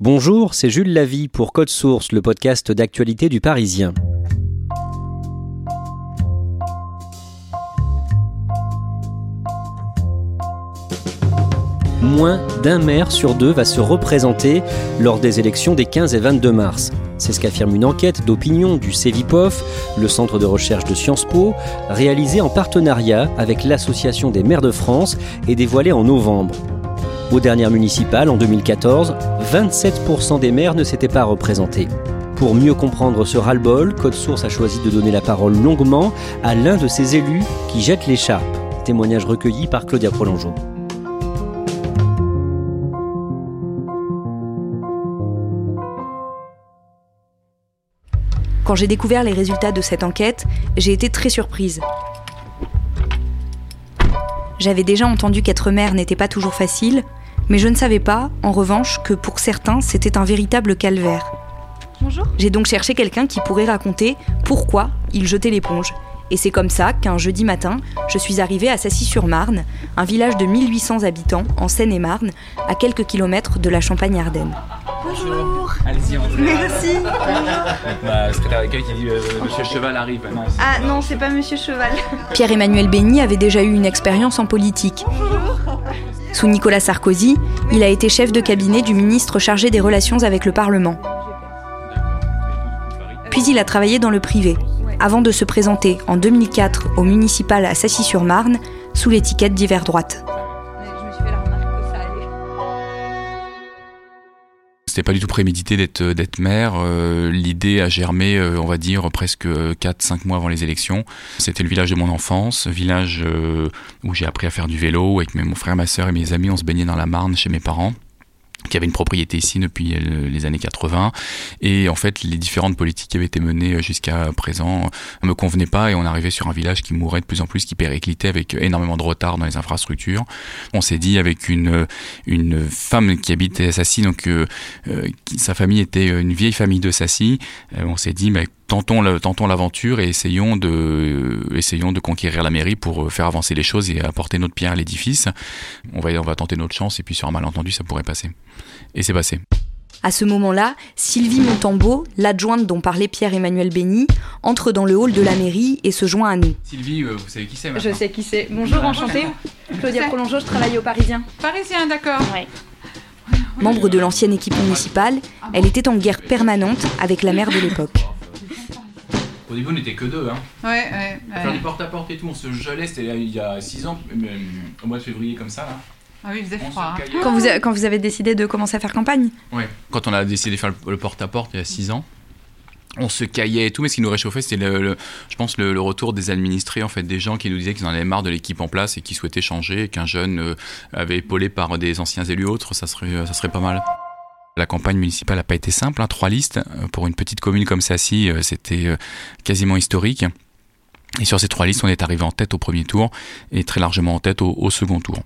Bonjour, c'est Jules Lavie pour Code Source, le podcast d'actualité du Parisien. moins d'un maire sur deux va se représenter lors des élections des 15 et 22 mars. C'est ce qu'affirme une enquête d'opinion du CEVIPOF, le centre de recherche de Sciences Po, réalisée en partenariat avec l'Association des maires de France et dévoilée en novembre. Aux dernières municipales, en 2014, 27% des maires ne s'étaient pas représentés. Pour mieux comprendre ce ras-le-bol, Code Source a choisi de donner la parole longuement à l'un de ces élus qui jette l'écharpe. Témoignage recueilli par Claudia Prolongeau. Quand j'ai découvert les résultats de cette enquête, j'ai été très surprise. J'avais déjà entendu qu'être mère n'était pas toujours facile, mais je ne savais pas, en revanche, que pour certains, c'était un véritable calvaire. Bonjour. J'ai donc cherché quelqu'un qui pourrait raconter pourquoi il jetait l'éponge. Et c'est comme ça qu'un jeudi matin, je suis arrivée à Sassy-sur-Marne, un village de 1800 habitants en Seine-et-Marne, à quelques kilomètres de la Champagne-Ardenne. Bonjour. Allez-y, entrez. Merci. Ma secrétaire d'accueil qui dit euh, Monsieur Cheval arrive. Non, Ah non, c'est pas Monsieur Cheval. Pierre-Emmanuel Bény avait déjà eu une expérience en politique. Sous Nicolas Sarkozy, il a été chef de cabinet du ministre chargé des relations avec le Parlement. Puis il a travaillé dans le privé, avant de se présenter en 2004 au municipal à Sassy-sur-Marne sous l'étiquette d'hiver droite. C'était pas du tout prémédité d'être euh, d'être maire. Euh, L'idée a germé, euh, on va dire, presque 4-5 mois avant les élections. C'était le village de mon enfance, village où j'ai appris à faire du vélo avec mes- mon frère, ma soeur et mes amis. On se baignait dans la Marne chez mes parents qui avaient une propriété ici depuis euh, les années 80 et en fait les différentes politiques qui avaient été menées euh, jusqu'à présent ne me convenaient pas. Et on arrivait sur un village qui mourait de plus en plus qui périclitait avec énormément de retard dans les infrastructures. On s'est dit avec une une femme qui habitait à Sassy donc euh, euh, sa famille était une vieille famille de Sassy euh, on s'est dit mais tentons le- tentons l'aventure et essayons de euh, essayons de conquérir la mairie pour euh, faire avancer les choses et apporter notre pierre à l'édifice on va on va tenter notre chance et puis sur un malentendu ça pourrait passer et c'est passé. À ce moment-là, Sylvie Montambeau, l'adjointe dont parlait Pierre-Emmanuel Bény, entre dans le hall de la mairie et se joint à nous. Sylvie, vous savez qui c'est Je sais qui c'est. Bonjour, enchantée. Claudia Prolongeau, je travaille au Parisien. Parisien, d'accord. Membre de l'ancienne équipe municipale, elle était en guerre permanente avec la maire de l'époque. Au début, on n'était que deux. Hein. Ouais, ouais. Faire ouais. du porte-à-porte et tout, on se gelait, c'était il y a 6 ans, mais, euh, au mois de février comme ça. Là. Ah oui, il faisait On froid. hein. Quand vous, a- quand vous avez décidé de commencer à faire campagne? Ouais. Quand on a décidé de faire le- le porte-à-porte il y a 6 ans, on se caillait et tout, mais ce qui nous réchauffait, c'était, le, le- je pense, le, le retour des administrés, en fait, des gens qui nous disaient qu'ils en avaient marre de l'équipe en place et qui souhaitaient changer, et qu'un jeune euh, avait épaulé par des anciens élus autres, ça serait, ça serait pas mal. La campagne municipale n'a pas été simple, hein, trois listes. Euh, Pour une petite commune comme Sassy, euh, c'était euh, quasiment historique. Et sur ces trois listes, on est arrivé en tête au premier tour et très largement en tête au, second tour.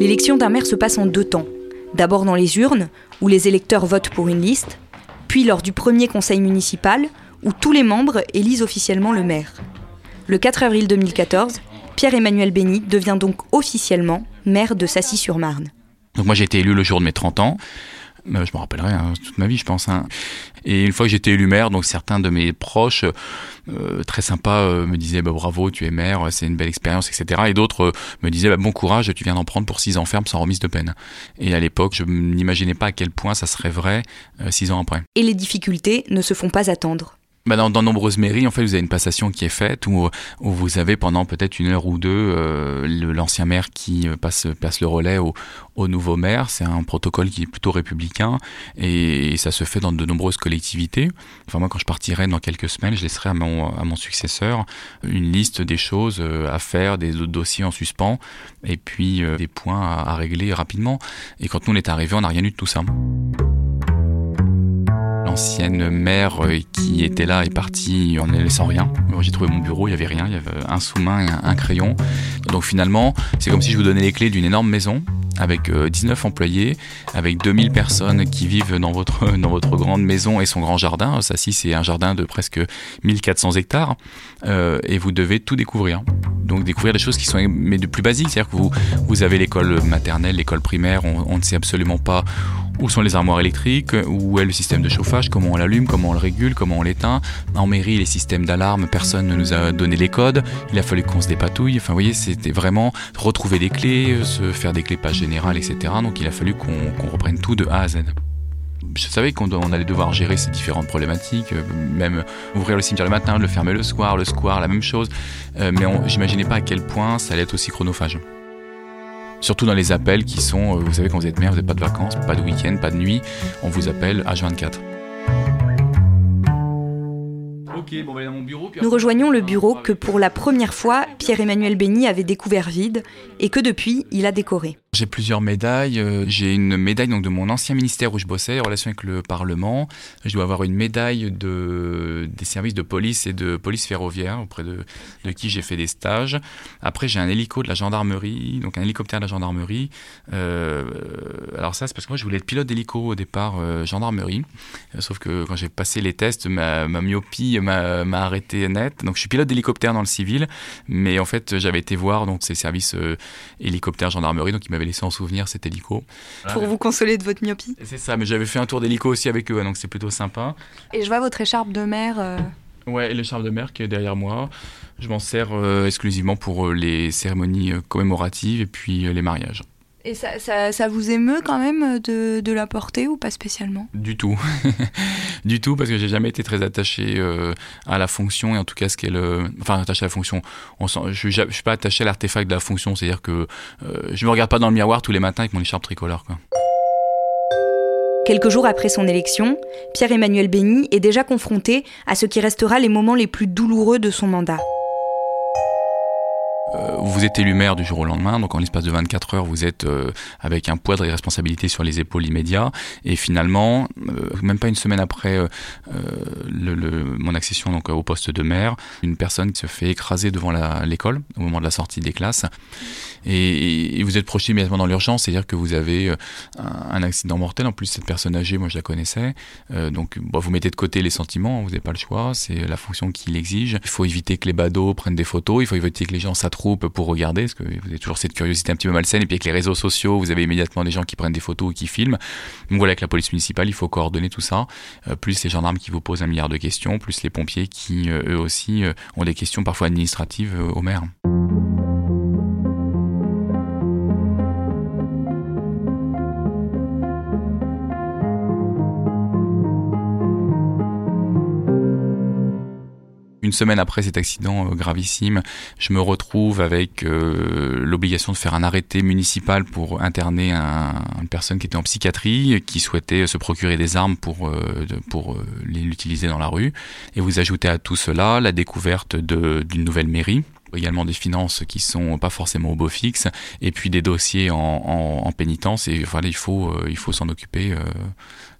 L'élection d'un maire se passe en deux temps. D'abord dans les urnes, où les électeurs votent pour une liste, puis lors du premier conseil municipal, où tous les membres élisent officiellement le maire. Le 4 avril 2014, Pierre-Emmanuel Bény devient donc officiellement maire de Sassy-sur-Marne. Donc moi j'ai été élu le jour de mes 30 ans. Euh, je me rappellerai hein, toute ma vie, je pense. hein. Et une fois que j'étais élu maire, donc certains de mes proches, euh, très sympas, euh, me disaient bah, bravo, tu es maire, c'est une belle expérience, etc. Et d'autres me disaient bah, bon courage, tu viens d'en prendre pour six ans ferme sans remise de peine. Et à l'époque, je n'imaginais pas à quel point ça serait vrai euh, six ans après. Et les difficultés ne se font pas attendre. Bah dans, dans nombreuses mairies, en fait, vous avez une passation qui est faite où, où vous avez pendant peut-être une heure ou deux euh, l'ancien maire qui euh, passe, passe le relais au, au nouveau maire. C'est un protocole qui est plutôt républicain et, ça se fait dans de nombreuses collectivités. Enfin, moi, quand je partirai dans quelques semaines, je laisserai à mon, à mon successeur une liste des choses euh, à faire, des dossiers en suspens et puis euh, des points à, régler rapidement. Et quand nous on est arrivés, on n'a rien eu de tout ça. L'ancienne maire euh, qui était là est partie en ne laissant rien. J'ai trouvé mon bureau, il y avait rien, il y avait un sous-main et un, un crayon. Donc finalement, c'est comme si je vous donnais les clés d'une énorme maison avec euh, 19 employés, avec 2000 personnes qui vivent dans votre, dans votre grande maison et son grand jardin. Ça, si, c'est un jardin de presque 1400 hectares. Euh, et vous devez tout découvrir. Donc découvrir des choses qui sont mais de plus basiques. C'est-à-dire que vous, vous avez l'école maternelle, l'école primaire, on, on ne sait absolument pas où sont les armoires électriques, où est le système de chauffage, comment on l'allume, comment on le régule, comment on l'éteint. En mairie, les systèmes d'alarme, personne ne nous a donné les codes. Il a fallu qu'on se dépatouille. Enfin, vous voyez, c'était vraiment retrouver des clés, se faire des clés pages etc. Donc il a fallu qu'on reprenne tout de A à Z. Je savais qu'on on allait devoir gérer ces différentes problématiques, euh, même ouvrir le cimetière le matin, le fermer le soir, le square, la même chose. Euh, mais j'imaginais pas à quel point ça allait être aussi chronophage. Surtout dans les appels qui sont, euh, vous savez, quand vous êtes maire, vous n'avez pas de vacances, pas de week-end, pas de nuit, on vous appelle H24. Ok, bon, ben, dans mon bureau. Nous rejoignons le bureau que pour la première fois, Pierre-Emmanuel Béni avait découvert vide et que depuis, il a décoré. J'ai plusieurs médailles. Euh, J'ai une médaille donc de mon ancien ministère où je bossais, en relation avec le Parlement. Je dois avoir une médaille de, des services de police et de police ferroviaire auprès de, de qui j'ai fait des stages. Après, j'ai un hélico de la gendarmerie, donc un hélicoptère de la gendarmerie. Euh, alors ça, c'est parce que moi, je voulais être pilote d'hélico au départ, euh, gendarmerie. Sauf que quand j'ai passé les tests, ma, ma myopie m'a m'a arrêté net. Donc je suis pilote d'hélicoptère dans le civil, mais en fait, j'avais été voir donc ces services hélicoptère gendarmerie, donc ils m'avaient laissé en souvenir cet hélico. Pour vous consoler de votre myopie. C'est ça, mais j'avais fait un tour d'hélico aussi avec eux, donc c'est plutôt sympa. Et je vois votre écharpe de mère. euh, Ouais, charme de mer qui est derrière moi, je m'en sers euh, exclusivement pour euh, les cérémonies euh, commémoratives et puis euh, les mariages. Et ça, ça, ça vous émeut quand même de, de la porter ou pas spécialement? Du tout. du tout, parce que j'ai jamais été très attaché euh, à la fonction, et en tout cas ce qu'elle... euh, Enfin, attaché à la fonction. On sent, je, je suis pas attaché à l'artefact de la fonction, c'est-à-dire que euh, je me regarde pas dans le miroir tous les matins avec mon écharpe tricolore. Quoi. Quelques jours après son élection, Pierre-Emmanuel Béni est déjà confronté à ce qui restera les moments les plus douloureux de son mandat. Euh, vous êtes élu maire du jour au lendemain, donc en l'espace de 24 heures, vous êtes euh, avec un poids de responsabilité sur les épaules immédiats. Et finalement, euh, même pas une semaine après mon accession au poste de maire, une personne se fait écraser devant l'école au moment de la sortie des classes. Et, vous êtes projeté immédiatement dans l'urgence, c'est-à-dire que vous avez un, accident mortel. En plus, cette personne âgée, moi je la connaissais. Donc vous mettez de côté les sentiments, vous n'avez pas le choix, c'est la fonction qui l'exige. Il faut éviter que les badauds prennent des photos, il faut éviter que les gens s'attroupent pour regarder, parce que vous avez toujours cette curiosité un petit peu malsaine. Et puis avec les réseaux sociaux, vous avez immédiatement des gens qui prennent des photos ou qui filment. Donc voilà, avec la police municipale, il faut coordonner tout ça. Euh, plus les gendarmes qui vous posent un milliard de questions, plus les pompiers qui, euh, eux aussi, euh, ont des questions parfois administratives au maire. Une semaine après cet accident euh, gravissime, je me retrouve avec euh, l'obligation de faire un arrêté municipal pour interner un- une personne qui était en psychiatrie, qui souhaitait se procurer des armes pour, euh, pour l'utiliser dans la rue. Et vous ajoutez à tout cela la découverte d'une nouvelle mairie également des finances qui sont pas forcément au beau fixe et puis des dossiers en, en- en pénitence et voilà il faut euh, il faut s'en occuper euh,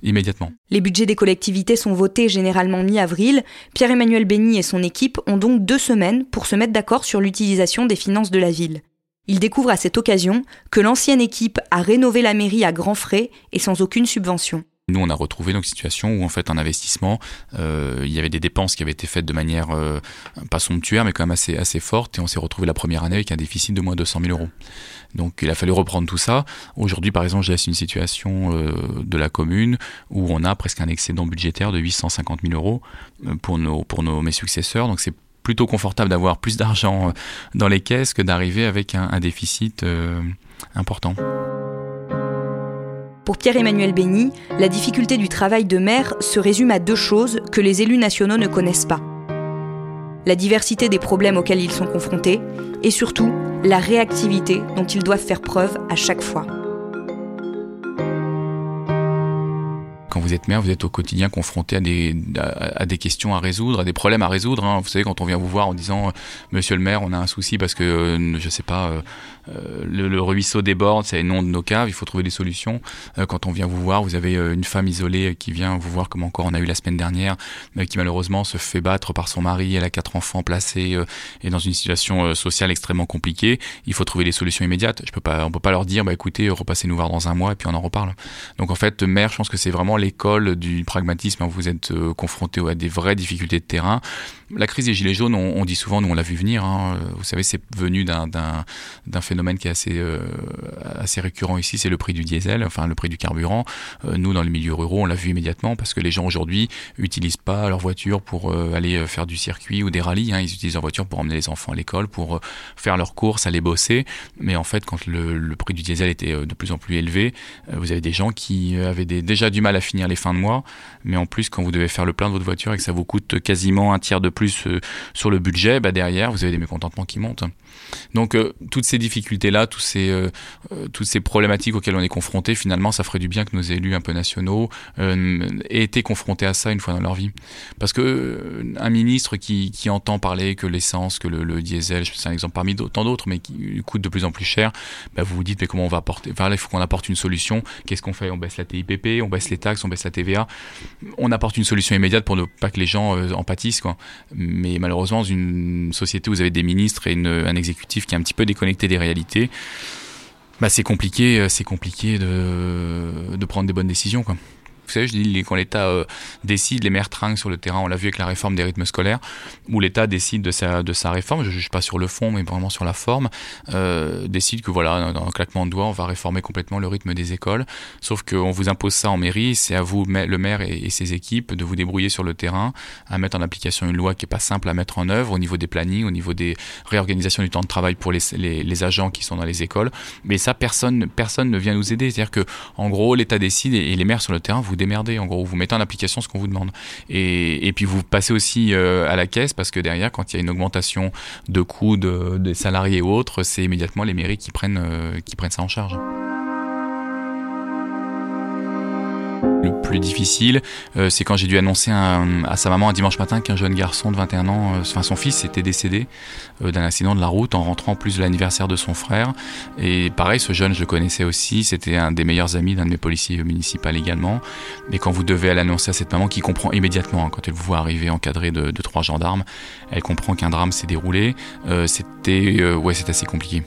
immédiatement Les budgets des collectivités sont votés généralement mi-avril. Pierre-Emmanuel Béni et son équipe ont donc deux semaines pour se mettre d'accord sur l'utilisation des finances de la ville. Il découvre à cette occasion que l'ancienne équipe a rénové la mairie à grands frais et sans aucune subvention. Nous, on a retrouvé donc situation où en fait un investissement, euh, il y avait des dépenses qui avaient été faites de manière euh, pas somptuaire, mais quand même assez assez forte, et on s'est retrouvé la première année avec un déficit de moins de 200 000 euros. Donc il a fallu reprendre tout ça. Aujourd'hui, par exemple, j'ai une situation euh, de la commune où on a presque un excédent budgétaire de 850 000 euros pour nos pour nos mes successeurs. Donc c'est plutôt confortable d'avoir plus d'argent dans les caisses que d'arriver avec un, déficit important. Pour Pierre-Emmanuel Bény, la difficulté du travail de maire se résume à deux choses que les élus nationaux ne connaissent pas. La diversité des problèmes auxquels ils sont confrontés et surtout la réactivité dont ils doivent faire preuve à chaque fois. quand vous êtes maire, vous êtes au quotidien confronté à des, à, des questions à résoudre, à des problèmes à résoudre. Hein. Vous savez, quand on vient vous voir en disant, euh, Monsieur le maire, on a un souci parce que, euh, je sais pas, euh, le, le ruisseau déborde, c'est le nom de nos caves, il faut trouver des solutions. Euh, quand on vient vous voir, vous avez euh, une femme isolée qui vient vous voir, comme encore on a eu la semaine dernière, euh, qui malheureusement se fait battre par son mari, elle a quatre enfants placés euh, et dans une situation euh, sociale extrêmement compliquée. Il faut trouver des solutions immédiates. Je peux pas, on peut pas leur dire, bah écoutez, repassez nous voir dans un mois et puis on en reparle. Donc en fait, maire, je pense que c'est vraiment l'école du pragmatisme. hein. Vous êtes euh, confronté à des vraies difficultés de terrain. La crise des gilets jaunes, on, dit souvent, nous on l'a vu venir. hein. Euh, Vous savez, c'est venu d'un d'un phénomène qui est assez euh, assez récurrent ici, c'est le prix du diesel, enfin le prix du carburant. Euh, nous, dans les milieux ruraux, on l'a vu immédiatement parce que les gens aujourd'hui utilisent pas leur voiture pour euh, aller faire du circuit ou des rallyes. hein. Ils utilisent leur voiture pour emmener les enfants à l'école, pour faire leurs courses, aller bosser. Mais en fait, quand le, prix du diesel était de plus en plus élevé, vous avez des gens qui avaient déjà du mal à finir les fins de mois. Mais en plus, quand vous devez faire le plein de votre voiture et que ça vous coûte quasiment un tiers de plus sur le budget, bah derrière, vous avez des mécontentements qui montent. Donc, euh, toutes ces difficultés-là, tous ces, euh, euh, toutes ces problématiques auxquelles on est confronté, finalement, ça ferait du bien que nos élus un peu nationaux aient été confrontés à ça une fois dans leur vie. Parce que un ministre qui, qui entend parler que l'essence, que le, diesel, c'est un exemple parmi tant d'autres, mais qui coûte de plus en plus cher, bah, vous vous dites mais comment on va apporter Enfin il faut qu'on apporte une solution. Qu'est-ce qu'on fait? On baisse la TIPP, on baisse les taxes, on baisse la TVA. On apporte une solution immédiate pour ne pas que les gens en pâtissent. Quoi. Mais malheureusement, dans une société où vous avez des ministres et une- un qui est un petit peu déconnecté des réalités, bah, c'est compliqué, euh, c'est compliqué de, de prendre des bonnes décisions. Quoi. Vous savez, je quand l'État euh, décide, les maires trinquent sur le terrain. On l'a vu avec la réforme des rythmes scolaires, où l'État décide de sa, de sa réforme. Je ne juge pas sur le fond, mais vraiment sur la forme. Euh, décide que voilà, dans un claquement de doigts, on va réformer complètement le rythme des écoles. Sauf qu'on vous impose ça en mairie. C'est à vous, le maire et, ses équipes, de vous débrouiller sur le terrain, à mettre en application une loi qui est pas simple à mettre en œuvre au niveau des plannings, au niveau des réorganisations du temps de travail pour les, les, les agents qui sont dans les écoles. Mais ça, personne, personne ne vient nous aider. C'est-à-dire que, en gros, l'État décide et, et les maires sur le terrain, vous démerdez. En gros, vous mettez en application ce qu'on vous demande. Et, et puis vous passez aussi euh, à la caisse parce que derrière, quand il y a une augmentation de coûts de, des salariés ou autres, c'est immédiatement les mairies qui prennent, euh, qui prennent ça en charge. Le plus difficile, euh, c'est quand j'ai dû annoncer à sa maman un dimanche matin qu'un jeune garçon de 21 ans, euh, enfin son fils, était décédé euh, d'un accident de la route en rentrant en plus de l'anniversaire de son frère. Et pareil, ce jeune, je le connaissais aussi, c'était un des meilleurs amis d'un de mes policiers municipaux également. Mais quand vous devez l'annoncer à cette maman qui comprend immédiatement, hein, quand elle vous voit arriver encadrée de, de trois gendarmes, elle comprend qu'un drame s'est déroulé. C'était, ouais, c'est assez compliqué.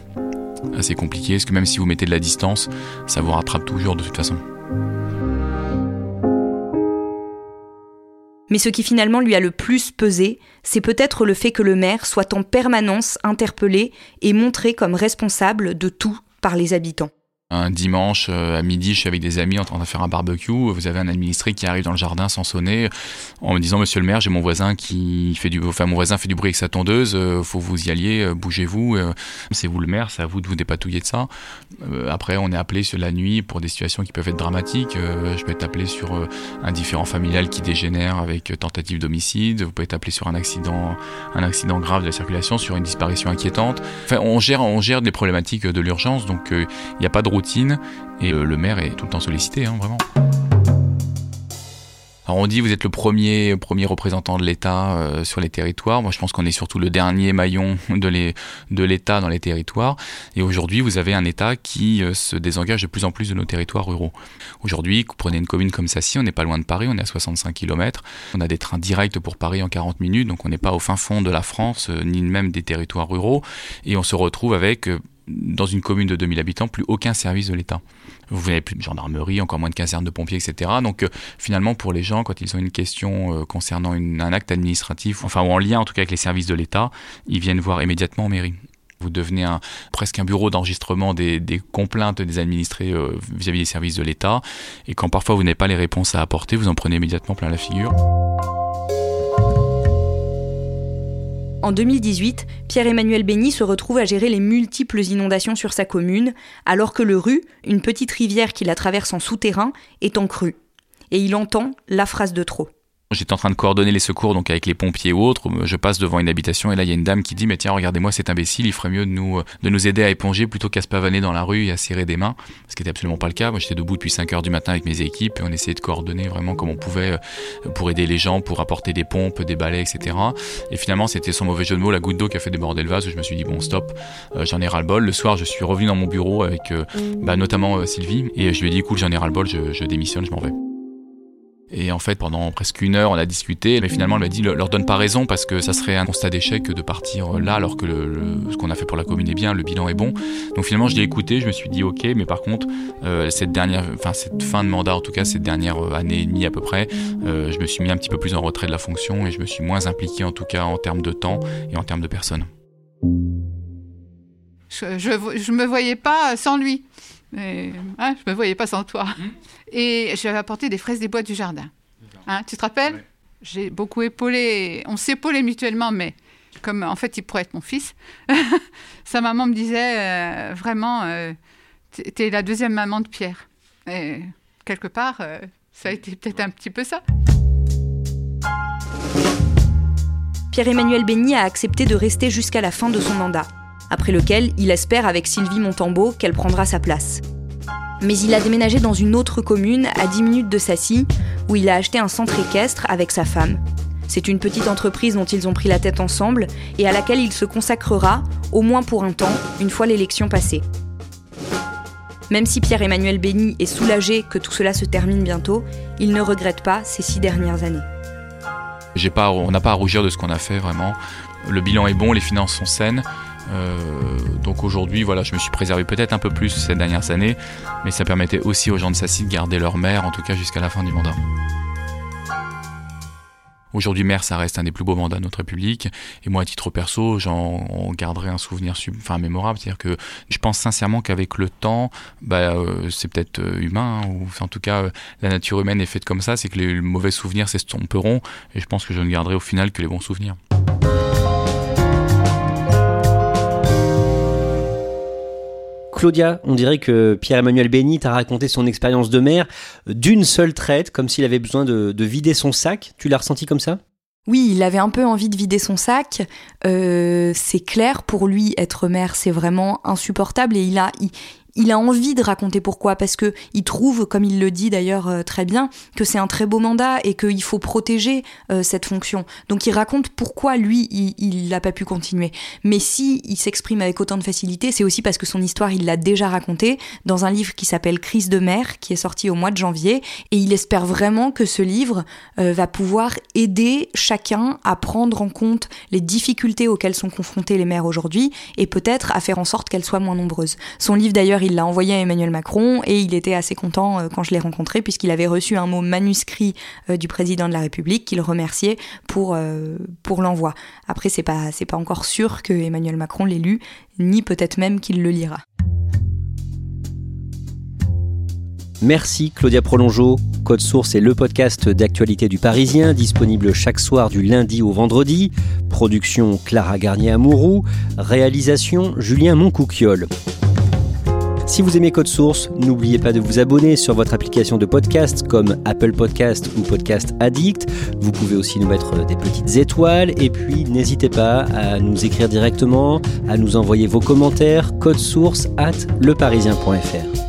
Assez compliqué, parce que même si vous mettez de la distance, ça vous rattrape toujours de toute façon. Mais ce qui finalement lui a le plus pesé, c'est peut-être le fait que le maire soit en permanence interpellé et montré comme responsable de tout par les habitants. Un dimanche euh, à midi, je suis avec des amis en train de faire un barbecue. Vous avez un administré qui arrive dans le jardin sans sonner, en me disant Monsieur le maire, j'ai mon voisin qui fait du, enfin mon voisin fait du bruit avec sa tondeuse. euh, faut vous y alliez, euh, bougez-vous. c'est vous le maire, c'est à vous de vous dépatouiller de ça. Après, on est appelé sur la nuit pour des situations qui peuvent être dramatiques. Je peux être appelé sur un différend familial qui dégénère avec tentative d'homicide. Vous pouvez être appelé sur un accident, un accident grave de la circulation, sur une disparition inquiétante. Enfin, on gère, on gère des problématiques de l'urgence, donc il n'y a pas de et euh, le maire est tout le temps sollicité, hein, vraiment. Alors on dit vous êtes le premier premier représentant de l'État euh, sur les territoires. Moi je pense qu'on est surtout le dernier maillon de l'État dans les territoires. Et aujourd'hui vous avez un État qui euh, se désengage de plus en plus de nos territoires ruraux. Aujourd'hui, vous prenez une commune comme Sassy, on n'est pas loin de Paris, on est à 65 km. On a des trains directs pour Paris en 40 minutes, donc on n'est pas au fin fond de la France, ni même des territoires ruraux. Et on se retrouve avec dans une commune de 2000 habitants, plus aucun service de l'État. Vous n'avez plus de gendarmerie, encore moins de caserne de pompiers, etc. Donc euh, finalement, pour les gens, quand ils ont une question euh, concernant un acte administratif, enfin ou en lien en tout cas avec les services de l'État, ils viennent voir immédiatement en mairie. Vous devenez presque un bureau d'enregistrement des, des complaintes des administrés euh, vis-à-vis des services de l'État. Et quand parfois vous n'avez pas les réponses à apporter, vous en prenez immédiatement plein la figure. En 2018, Pierre-Emmanuel Bény se retrouve à gérer les multiples inondations sur sa commune, alors que le Rue, une petite rivière qui la traverse en souterrain, est en crue. Et il entend la phrase de trop. J'étais en train de coordonner les secours donc avec les pompiers ou autres. Je passe devant une habitation et là il y a une dame qui dit mais tiens regardez-moi cet imbécile, il ferait mieux de nous de nous aider à éponger plutôt qu'à se pavaner dans la rue et à serrer des mains, ce qui était absolument pas le cas. Moi j'étais debout depuis 5 heures du matin avec mes équipes et on essayait de coordonner vraiment comme on pouvait euh, pour aider les gens, pour apporter des pompes, des balais, etc. Et finalement c'était son mauvais jeu de mots, la goutte d'eau qui a fait déborder le vase. Je me suis dit bon stop, euh, j'en ai ras le bol. Le soir je suis revenu dans mon bureau avec euh, bah, notamment euh, Sylvie et je lui ai dit écoute j'en ai ras le bol, je démissionne, je m'en vais. Et en fait, pendant presque une heure, on a discuté, mais finalement, elle m'a dit, le- leur donne pas raison parce que ça serait un constat d'échec de partir là, alors que ce qu'on a fait pour la commune est bien, le bilan est bon. Donc finalement, je l'ai écouté, je me suis dit, ok, mais par contre, euh, cette dernière, enfin cette fin de mandat, en tout cas cette dernière euh, année et demie à peu près, euh, je me suis mis un petit peu plus en retrait de la fonction et je me suis moins impliqué, en tout cas en termes de temps et en termes de personnes. Je, je, je me voyais pas sans lui. Et, hein, je me voyais pas sans toi. Et j'avais apporté des fraises des bois du jardin. Hein, tu te rappelles J'ai beaucoup épaulé. On s'épaulait mutuellement, mais comme en fait il pourrait être mon fils, sa maman me disait euh, vraiment, euh, t'es la deuxième maman de Pierre. Et quelque part, euh, ça a été peut-être un petit peu ça. Pierre-Emmanuel Bény a accepté de rester jusqu'à la fin de son mandat, après lequel il espère avec Sylvie Montambeau qu'elle prendra sa place. Mais il a déménagé dans une autre commune, à 10 minutes de Sassy, où il a acheté un centre équestre avec sa femme. C'est une petite entreprise dont ils ont pris la tête ensemble et à laquelle il se consacrera, au moins pour un temps, une fois l'élection passée. Même si Pierre-Emmanuel Bény est soulagé que tout cela se termine bientôt, il ne regrette pas ces six dernières années. Pas, on n'a pas à rougir de ce qu'on a fait vraiment. Le bilan est bon, les finances sont saines. Euh, donc aujourd'hui, voilà, je me suis préservé peut-être un peu plus ces dernières années, mais ça permettait aussi aux gens de Sassy de garder leur mère, en tout cas jusqu'à la fin du mandat. Aujourd'hui, maire, ça reste un des plus beaux mandats de notre République. Et moi, à titre perso, j'en garderai un souvenir enfin, mémorable. C'est-à-dire que je pense sincèrement qu'avec le temps, bah, euh, c'est peut-être euh, humain, hein, ou en tout cas, la nature humaine est faite comme ça. C'est que les mauvais souvenirs s'estomperont. Et je pense que je ne garderai au final que les bons souvenirs. Claudia, on dirait que Pierre-Emmanuel Béni t'a raconté son expérience de maire d'une seule traite, comme s'il avait besoin de, de vider son sac. Tu l'as ressenti comme ça? Oui, il avait un peu envie de vider son sac. Euh, c'est clair, pour lui, être maire, c'est vraiment insupportable et il a, il a envie de raconter pourquoi, parce que il trouve, comme il le dit d'ailleurs euh, très bien, que c'est un très beau mandat et qu'il faut protéger euh, cette fonction. Donc il raconte pourquoi lui, il- n'a pas pu continuer. Mais si il s'exprime avec autant de facilité, c'est aussi parce que son histoire, il l'a déjà racontée dans un livre qui s'appelle Crise de mer, qui est sorti au mois de janvier, et il espère vraiment que ce livre euh, va pouvoir aider chacun à prendre en compte les difficultés auxquelles sont confrontés les maires aujourd'hui et peut-être à faire en sorte qu'elles soient moins nombreuses. Son livre d'ailleurs, il l'a envoyé à Emmanuel Macron et il était assez content euh, quand je l'ai rencontré puisqu'il avait reçu un mot manuscrit euh, du président de la République qu'il remerciait pour, euh, pour l'envoi. Après, c'est pas, c'est pas encore sûr que Emmanuel Macron l'ait lu, ni peut-être même qu'il le lira. Merci Claudia Prolongeau. Code Source est le podcast d'actualité du Parisien, disponible chaque soir du lundi au vendredi. Production Clara Garnier-Amouroux. Réalisation Julien Moncouquiole. Si vous aimez Code Source, n'oubliez pas de vous abonner sur votre application de podcast comme Apple Podcast ou Podcast Addict. Vous pouvez aussi nous mettre des petites étoiles et puis n'hésitez pas à nous écrire directement, à nous envoyer vos commentaires code source at leparisien.fr.